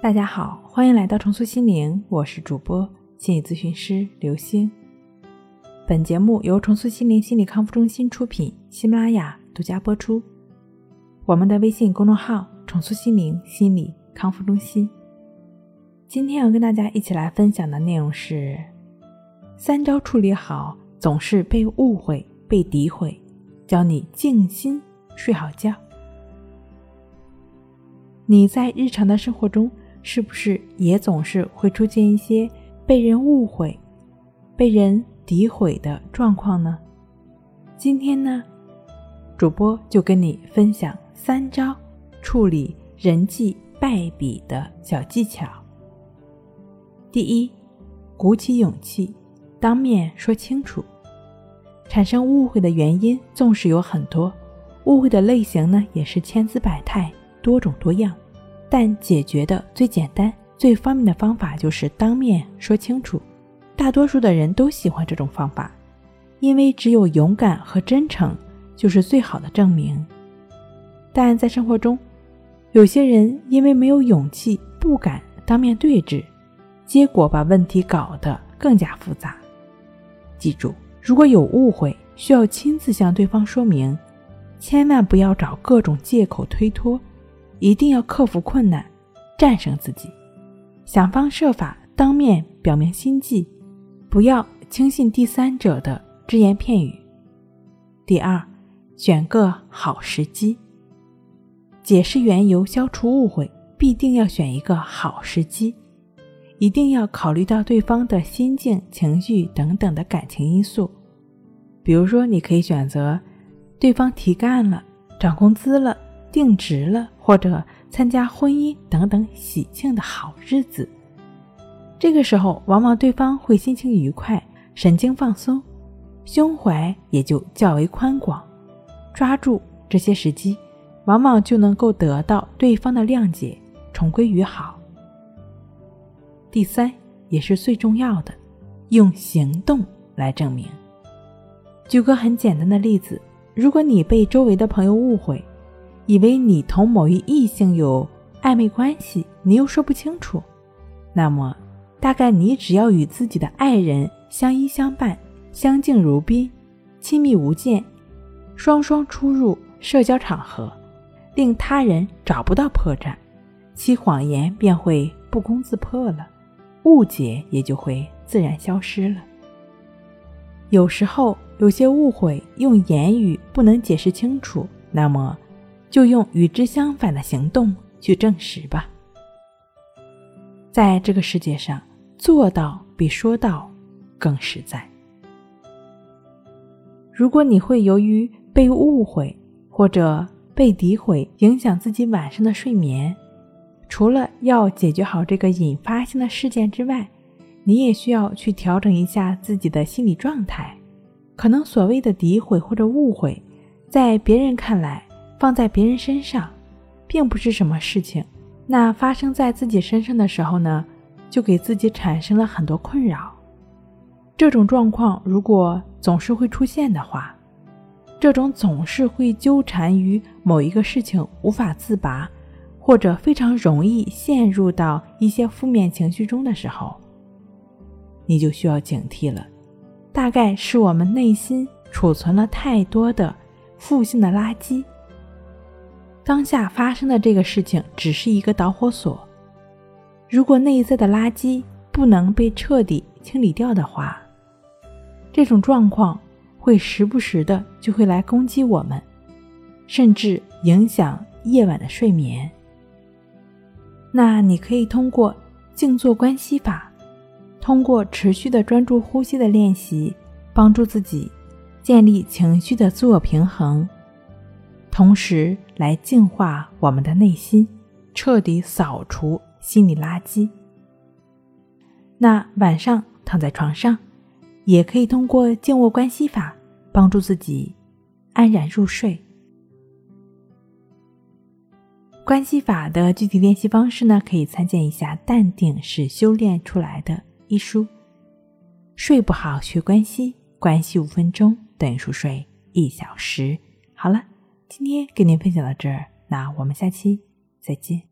大家好，欢迎来到重塑心灵，我是主播心理咨询师刘星。本节目由重塑心灵心理康复中心出品，喜马拉雅独家播出。我们的微信公众号“重塑心灵心理康复中心”。今天要跟大家一起来分享的内容是：三招处理好总是被误会、被诋毁，教你静心睡好觉。你在日常的生活中。是不是也总是会出现一些被人误会、被人诋毁的状况呢？今天呢，主播就跟你分享三招处理人际败笔的小技巧。第一，鼓起勇气，当面说清楚。产生误会的原因纵使有很多，误会的类型呢也是千姿百态、多种多样。但解决的最简单、最方便的方法就是当面说清楚。大多数的人都喜欢这种方法，因为只有勇敢和真诚就是最好的证明。但在生活中，有些人因为没有勇气，不敢当面对质，结果把问题搞得更加复杂。记住，如果有误会，需要亲自向对方说明，千万不要找各种借口推脱。一定要克服困难，战胜自己，想方设法当面表明心迹，不要轻信第三者的只言片语。第二，选个好时机，解释缘由，消除误会，必定要选一个好时机，一定要考虑到对方的心境、情绪等等的感情因素。比如说，你可以选择对方提干了，涨工资了。定职了，或者参加婚姻等等喜庆的好日子，这个时候往往对方会心情愉快，神经放松，胸怀也就较为宽广。抓住这些时机，往往就能够得到对方的谅解，重归于好。第三，也是最重要的，用行动来证明。举个很简单的例子，如果你被周围的朋友误会，以为你同某一异性有暧昧关系，你又说不清楚，那么大概你只要与自己的爱人相依相伴、相敬如宾、亲密无间，双双出入社交场合，令他人找不到破绽，其谎言便会不攻自破了，误解也就会自然消失了。有时候有些误会用言语不能解释清楚，那么。就用与之相反的行动去证实吧。在这个世界上，做到比说到更实在。如果你会由于被误会或者被诋毁影响自己晚上的睡眠，除了要解决好这个引发性的事件之外，你也需要去调整一下自己的心理状态。可能所谓的诋毁或者误会，在别人看来。放在别人身上，并不是什么事情。那发生在自己身上的时候呢，就给自己产生了很多困扰。这种状况如果总是会出现的话，这种总是会纠缠于某一个事情无法自拔，或者非常容易陷入到一些负面情绪中的时候，你就需要警惕了。大概是我们内心储存了太多的负性的垃圾。当下发生的这个事情只是一个导火索，如果内在的垃圾不能被彻底清理掉的话，这种状况会时不时的就会来攻击我们，甚至影响夜晚的睡眠。那你可以通过静坐观息法，通过持续的专注呼吸的练习，帮助自己建立情绪的自我平衡。同时来净化我们的内心，彻底扫除心理垃圾。那晚上躺在床上，也可以通过静卧观息法帮助自己安然入睡。观息法的具体练习方式呢，可以参见一下《淡定是修炼出来的》一书。睡不好学关息，关息五分钟等于熟睡一小时。好了。今天跟您分享到这儿，那我们下期再见。